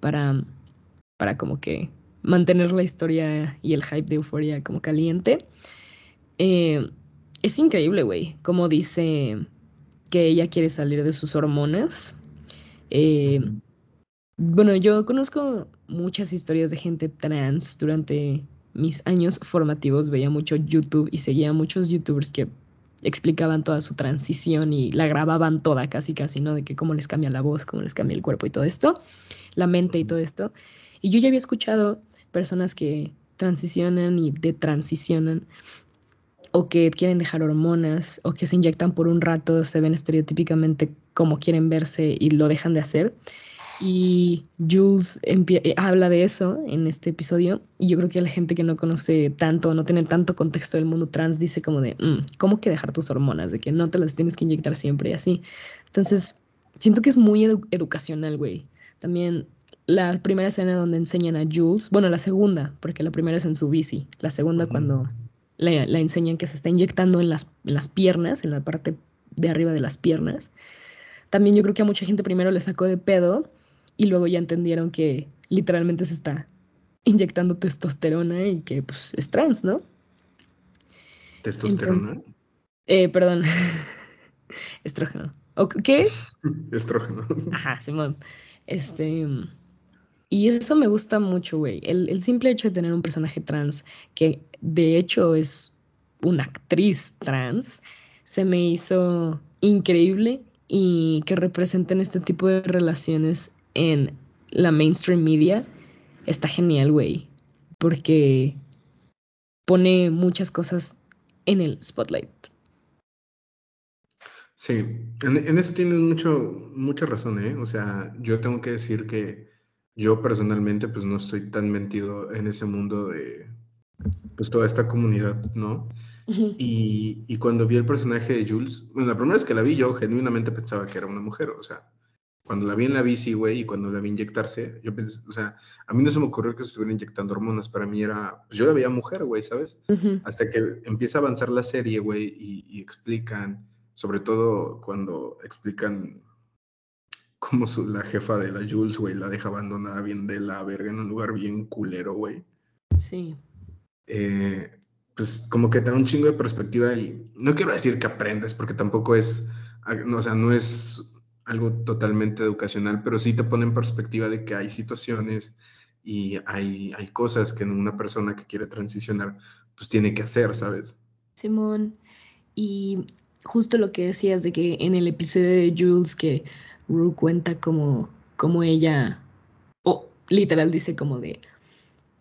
para, para como que mantener la historia y el hype de Euforia como caliente. Eh, es increíble, güey, como dice que ella quiere salir de sus hormonas. Eh, bueno, yo conozco muchas historias de gente trans durante mis años formativos. Veía mucho YouTube y seguía muchos YouTubers que explicaban toda su transición y la grababan toda, casi, casi, ¿no? De que cómo les cambia la voz, cómo les cambia el cuerpo y todo esto, la mente y todo esto. Y yo ya había escuchado personas que transicionan y detransicionan o que quieren dejar hormonas o que se inyectan por un rato, se ven estereotípicamente como quieren verse y lo dejan de hacer. Y Jules eh, habla de eso en este episodio y yo creo que la gente que no conoce tanto, no tiene tanto contexto del mundo trans, dice como de, mm, ¿cómo que dejar tus hormonas? De que no te las tienes que inyectar siempre y así. Entonces, siento que es muy educacional, güey. También la primera escena donde enseñan a Jules, bueno, la segunda, porque la primera es en su bici, la segunda cuando la, la, enseñan que se está inyectando en las, en las piernas, en la parte de arriba de las piernas. También yo creo que a mucha gente primero le sacó de pedo y luego ya entendieron que literalmente se está inyectando testosterona y que pues es trans, ¿no? ¿Testosterona? eh, perdón. Estrógeno. ¿Qué es? Estrógeno. Ajá, Simón. Este. Y eso me gusta mucho, güey. El, el, simple hecho de tener un personaje trans, que de hecho es una actriz trans, se me hizo increíble y que representen este tipo de relaciones en la mainstream media, está genial, güey. Porque pone muchas cosas en el spotlight. Sí, en, eso tienes mucho, mucha razón, ¿eh? O sea, yo tengo que decir que yo personalmente pues no estoy tan metido en ese mundo de pues toda esta comunidad, ¿no? y, y, cuando vi el personaje de Jules, bueno, la primera vez que la vi yo genuinamente pensaba que era una mujer, o sea, cuando la vi en la bici, güey, y cuando la vi inyectarse, yo pensé, o sea, a mí no se me ocurrió que se estuviera inyectando hormonas, para mí era, pues yo la veía mujer, güey, ¿sabes? Hasta que empieza a avanzar la serie, güey, y, explican, sobre todo cuando explican cómo su, la jefa de la Jules, güey, la deja abandonada bien de la verga en un lugar bien culero, güey. Sí. Eh, pues como que te da un chingo de perspectiva y no quiero decir que aprendes, porque tampoco es, o sea, no es algo totalmente educacional, pero sí te pone en perspectiva de que hay situaciones y hay, hay cosas que una persona que quiere transicionar pues tiene que hacer, ¿sabes? Simón, y justo lo que decías de que en el episodio de Jules que Rue cuenta como, como ella, o literal dice como de,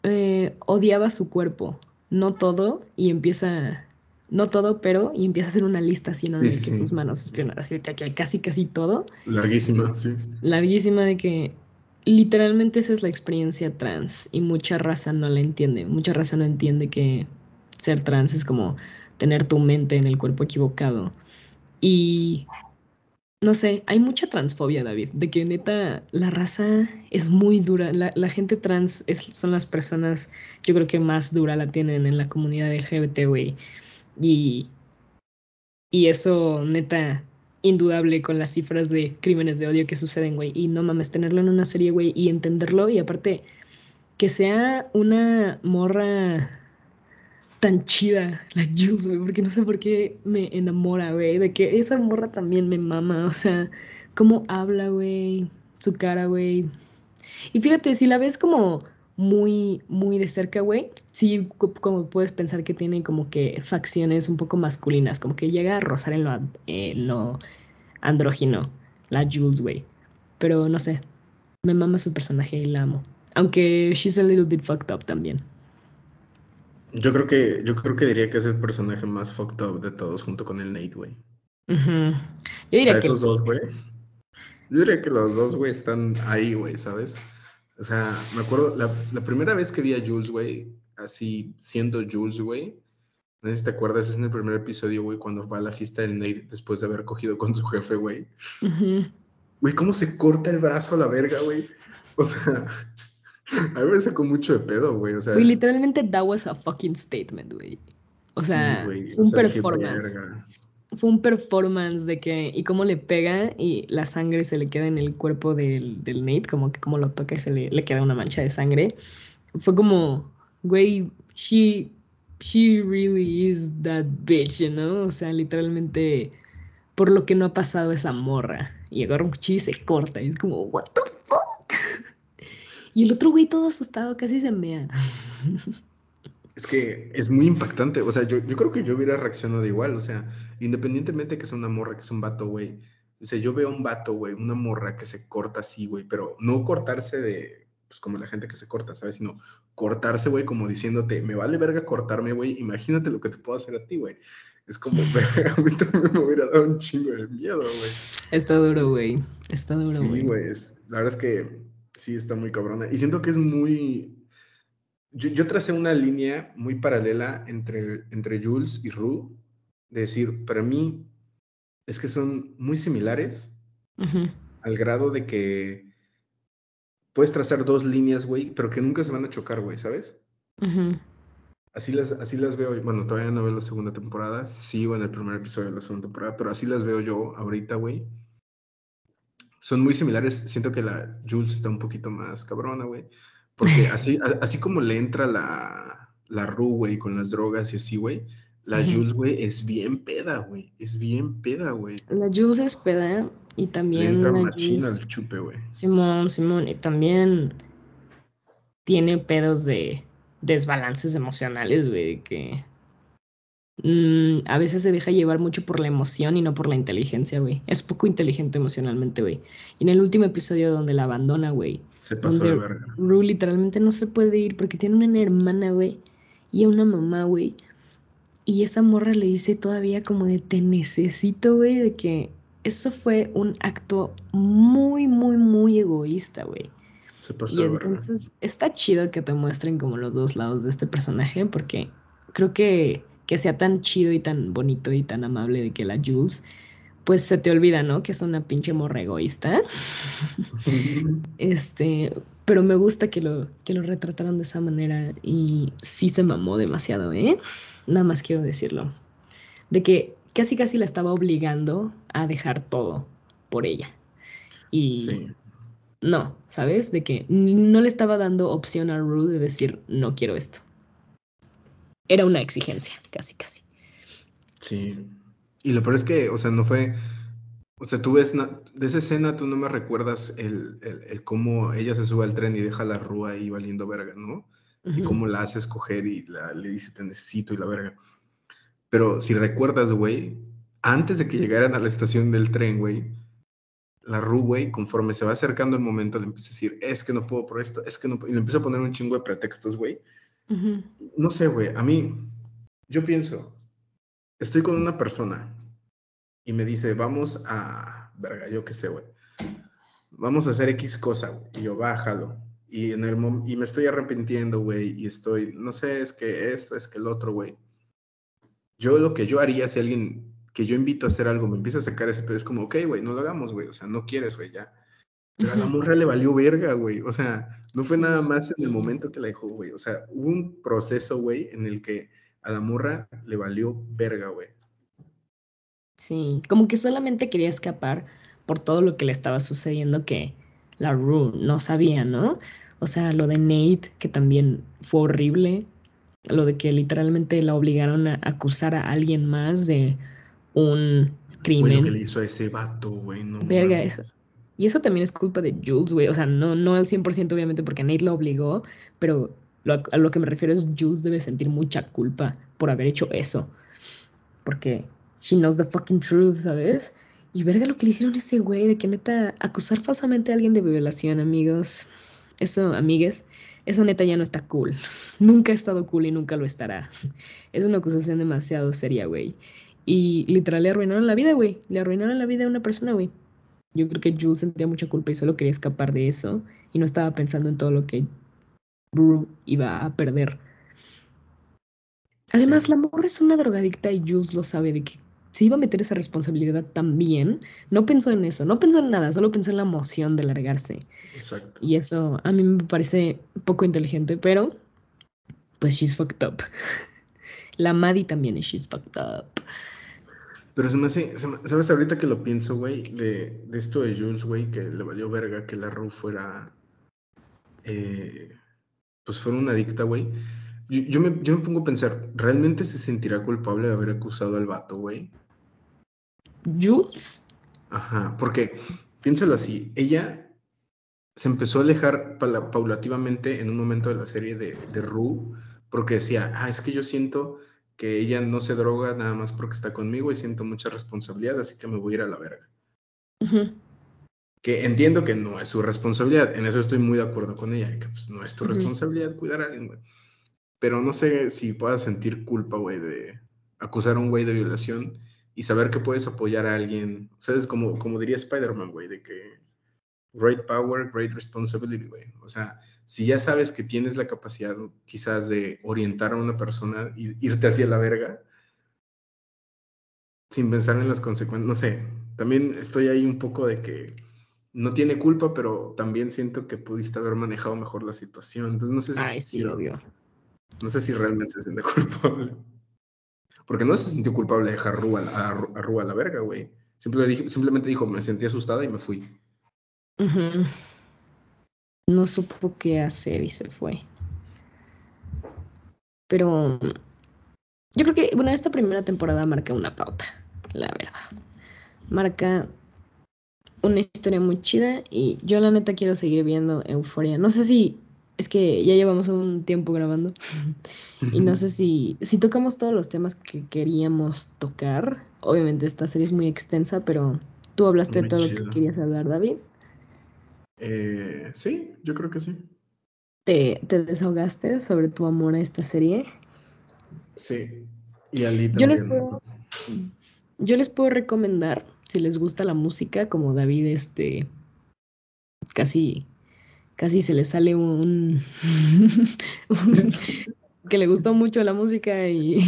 eh, odiaba su cuerpo, no todo, y empieza no todo, pero, y empieza a hacer una lista así, ¿no? de que sus manos, sus piernas, así que casi, casi todo. Larguísima, sí. Larguísima de que literalmente esa es la experiencia trans y mucha raza no la entiende. Mucha raza no entiende que ser trans es como tener tu mente en el cuerpo equivocado. Y no sé, hay mucha transfobia, David, de que neta la raza es muy dura. La, gente trans es, son las personas, yo creo que más dura la tienen en la comunidad LGBT, güey. Y, y eso, neta, indudable con las cifras de crímenes de odio que suceden, güey. Y no mames, tenerlo en una serie, güey, y entenderlo. Y aparte, que sea una morra tan chida, la Jules, güey, porque no sé por qué me enamora, güey, de que esa morra también me mama, o sea, cómo habla, güey, su cara, güey. Y fíjate, si la ves como muy, muy de cerca, güey, sí, como puedes pensar que tiene como que facciones un poco masculinas, como que llega a rozar en lo, en lo andrógino, la Jules, güey. Pero no sé, me mama su personaje y la amo. Aunque she's a little bit fucked up también. Yo creo que, yo creo que diría que es el personaje más fucked up de todos, junto con el Nate, güey. Yo diría que... esos dos, güey. Yo diría que los dos, güey, están ahí, güey, ¿sabes? O sea, me acuerdo, la, la primera vez que vi a Jules, güey, así siendo Jules, güey. No sé si te acuerdas, es en el primer episodio, güey, cuando va a la fiesta del Nate después de haber cogido con su jefe, güey. Güey, cómo se corta el brazo a la verga, güey. O sea, a mí me sacó mucho de pedo, güey. O sea, güey, literalmente that was a fucking statement, güey. O sea, un performance fue un performance de que, y cómo le pega y la sangre se le queda en el cuerpo del, del Nate, como que como lo toca y se le, le, queda una mancha de sangre. fue como, güey, she, she really is that bitch, know? O sea, literalmente, por lo que no ha pasado esa morra. Y agarra un cuchillo y se corta. Y es como, what the fuck? Y el otro güey todo asustado casi se mea. Es que es muy impactante. O sea, yo, yo creo que yo hubiera reaccionado igual. O sea, independientemente de que sea una morra, que es un vato, güey. O sea, yo veo un vato, güey, una morra que se corta así, güey, pero no cortarse de, pues como la gente que se corta, ¿sabes? Sino cortarse, güey, como diciéndote, me vale verga cortarme, güey, imagínate lo que te puedo hacer a ti, güey. Es como, verga, a mí también me hubiera dado un chingo de miedo, güey. Está duro, güey. Está duro, güey. Sí, güey, la verdad es que sí está muy cabrona. Y siento que es muy... Yo, yo tracé una línea muy paralela entre, entre Jules y Rue, de decir, para mí es que son muy similares al grado de que puedes trazar dos líneas, güey, pero que nunca se van a chocar, güey, ¿sabes? Así las, así las veo, bueno, todavía no veo la segunda temporada, sigo en el primer episodio de la segunda temporada, pero así las veo yo ahorita, güey. Son muy similares, siento que la Jules está un poquito más cabrona, güey, porque así, así como le entra la, la Ru, güey, con las drogas y así, güey, la Jules, güey, es bien peda, güey. Es bien peda, güey. La Jules es peda y también. Le entra machina al chupe, güey. Simón, Simón. Y también tiene pedos de desbalances emocionales, güey, que. Mm, a veces se deja llevar mucho por la emoción y no por la inteligencia, güey. Es poco inteligente emocionalmente, güey. Y en el último episodio donde la abandona, güey. Se pasó de verga. Rue literalmente no se puede ir porque tiene una hermana, güey. Y una mamá, güey y esa morra le dice todavía como de te necesito, güey, de que eso fue un acto muy, muy, muy egoísta, güey. Se pasó y entonces está chido que te muestren como los dos lados de este personaje porque creo que que sea tan chido y tan bonito y tan amable de que la Jules pues se te olvida, ¿no? Que es una pinche morra egoísta. este, pero me gusta que lo, que lo retrataran de esa manera y sí se mamó demasiado, ¿eh? Nada más quiero decirlo. De que casi casi la estaba obligando a dejar todo por ella. Y no, ¿sabes? De que no le estaba dando opción a Ruth de decir, no quiero esto. Era una exigencia, casi, casi. Sí. Y lo peor es que, o sea, no fue. O sea, tú ves, de esa escena tú no me recuerdas el, el, cómo ella se sube al tren y deja la rúa ahí valiendo verga, ¿no? y cómo la hace escoger y le dice te necesito y la verga. Pero si recuerdas, güey, antes de que llegaran a la estación del tren, güey, la Ru, güey, conforme se va acercando el momento, le empieza a decir, es que no puedo por esto, es que no puedo. Y le empieza a poner un chingo de pretextos, güey. No sé, güey, a mí, yo pienso, estoy con una persona y me dice, vamos a, verga, yo qué sé, güey, vamos a hacer X cosa, güey. Y yo, bájalo y, en el y me estoy arrepintiendo, güey, y estoy, no sé, es que esto, es que el otro, güey. Yo lo que yo haría si alguien que yo invito a hacer algo me empieza a sacar ese pedo, es como, ok, güey, no lo hagamos, güey, o sea, no quieres, güey, ya. Pero a la morra le valió verga, güey, o sea, no fue nada más en el momento que la dejó, güey, o sea, hubo un proceso, güey, en el que a la morra le valió verga, güey. Sí, como que solamente quería escapar por todo lo que le estaba sucediendo que la Rue no sabía, ¿no? O sea, lo de Nate, que también fue horrible. Lo de que literalmente la obligaron a acusar a alguien más de un crimen. lo que le hizo a ese vato, güey, no Verga, eso. Y eso también es culpa de Jules, güey. O sea, no, no al 100% obviamente porque Nate lo obligó, pero a lo que me refiero es Jules debe sentir mucha culpa por haber hecho eso. Porque she knows the fucking truth, ¿sabes? Y verga lo que le hicieron a ese güey, de que neta acusar falsamente a alguien de violación, amigos. Eso, amigues, eso neta ya no está cool. Nunca ha estado cool y nunca lo estará. Es una acusación demasiado seria, güey. Y literal le arruinaron la vida, güey. Le arruinaron la vida a una persona, güey. Yo creo que Jules sentía mucha culpa y solo quería escapar de eso. Y no estaba pensando en todo lo que Brew iba a perder. Además, la morra es una drogadicta y Jules lo sabe de que se iba a meter esa responsabilidad también, no pensó en eso, no pensó en nada, solo pensó en la emoción de largarse. Exacto. Y eso a mí me parece poco inteligente, pero pues she's fucked up. La Maddie también es she's fucked up. Pero se me hace, ¿sabes ahorita que lo pienso, güey? De, de, esto de Jules, güey, que le valió verga que la Ru fuera... Eh, pues fuera una adicta, güey. Yo, me, yo me pongo a pensar, ¿realmente se sentirá culpable de haber acusado al vato, güey? ¿Jules? Ajá, porque piénsalo así, ella se empezó a alejar paulativamente en un momento de la serie de, de Rue, porque decía, ah, es que yo siento que ella no se droga nada más porque está conmigo y siento mucha responsabilidad, así que me voy a ir a la verga. Que entiendo que no es su responsabilidad, en eso estoy muy de acuerdo con ella, que pues no es tu responsabilidad cuidar a alguien, güey. Pero no sé si puedas sentir culpa, güey, de acusar a un güey de violación y saber que puedes apoyar a alguien, ¿sabes? Como, como diría Spider-Man, güey, de que great power, great responsibility, güey. O sea, si ya sabes que tienes la capacidad quizás de orientar a una persona y irte hacia la verga, sin pensar en las consecuencias, no sé, también estoy ahí un poco de que no tiene culpa, pero también siento que pudiste haber manejado mejor la situación. Entonces no sé si... Ay, sí, obvio. No sé si realmente se siente culpable. Porque no se sintió culpable de dejar a, a, a, la verga, güey. simplemente dijo, me sentí asustada y me fui. No supo qué hacer y se fue. Pero yo creo que, bueno, esta primera temporada marca una pauta, la verdad. Marca una historia muy chida y yo la neta quiero seguir viendo Euforia. No sé si es que ya llevamos un tiempo grabando y no sé si si tocamos todos los temas que queríamos tocar. Obviamente esta serie es muy extensa, pero tú hablaste de todo lo que querías hablar, David. Eh, sí, yo creo que sí. ¿Te, desahogaste sobre tu amor a esta serie? Sí, y a Lee yo les, puedo, yo les puedo recomendar, si les gusta la música, como David, este, casi, casi se le sale un, que le gustó mucho la música y...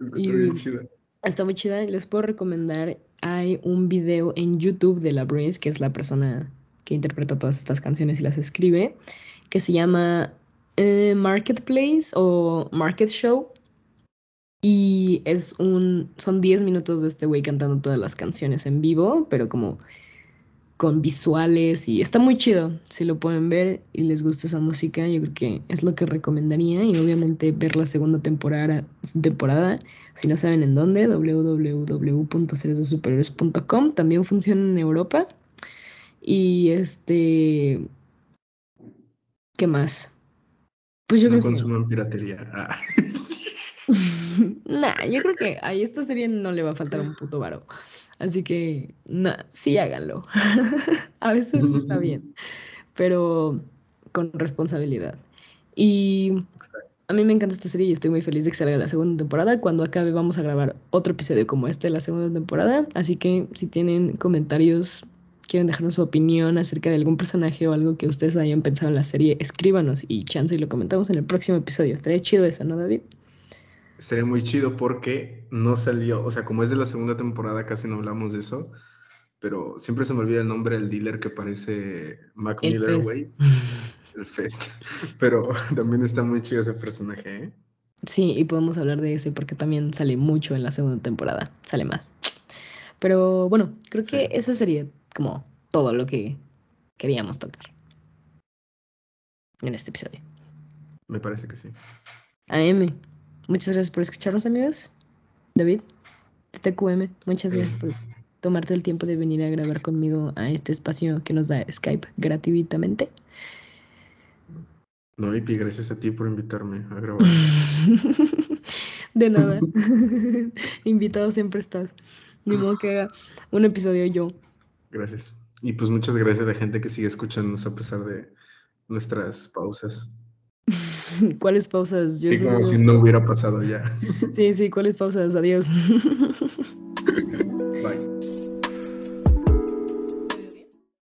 está bien chida. Está muy chida. Les puedo recomendar, hay un video en YouTube de la Breeze, que es la persona que interpreta todas estas canciones y las escribe, que se llama eh, Marketplace o Market Show. Y es un. Son 10 minutos de este güey cantando todas las canciones en vivo, pero como con visuales y está muy chido. Si lo pueden ver y les gusta esa música, yo creo que es lo que recomendaría. Y obviamente ver la segunda temporada, temporada si no saben en dónde, www.seriosdesuperhéroes.com. También funciona en Europa. Y este. ¿Qué más? Pues yo no creo consuman piratería. Ah. nah, yo creo que a esta serie no le va a faltar un puto varo. Así que, nah, sí háganlo. a veces está bien, pero con responsabilidad. Y a mí me encanta esta serie y estoy muy feliz de que salga la segunda temporada. Cuando acabe vamos a grabar otro episodio como este de la segunda temporada. Así que si tienen comentarios quieren dejarnos su opinión acerca de algún personaje o algo que ustedes hayan pensado en la serie, escríbanos y chance y lo comentamos en el próximo episodio. Estaría chido eso, ¿no, David? Estaría muy chido porque no salió, o sea, como es de la segunda temporada, casi no hablamos de eso, pero siempre se me olvida el nombre del dealer que parece Mac Miller, güey. El Fest. Pero también está muy chido ese personaje, ¿eh? Sí, y podemos hablar de ese porque también sale mucho en la segunda temporada, sale más. Pero bueno, creo que eso sería como todo lo que queríamos tocar en este episodio. Me parece que sí. AM, muchas gracias por escucharnos, amigos. David, TQM, muchas gracias por tomarte el tiempo de venir a grabar conmigo a este espacio que nos da Skype gratuitamente. No, Ipi, gracias a ti por invitarme a grabar. de nada. Invitado siempre estás. Ni modo que haga un episodio yo. Gracias. Y pues muchas gracias a la gente que sigue escuchándonos a pesar de nuestras pausas. ¿Cuáles pausas? sí, como si no hubiera pasado ya. Sí, sí, ¿cuáles pausas? Adiós.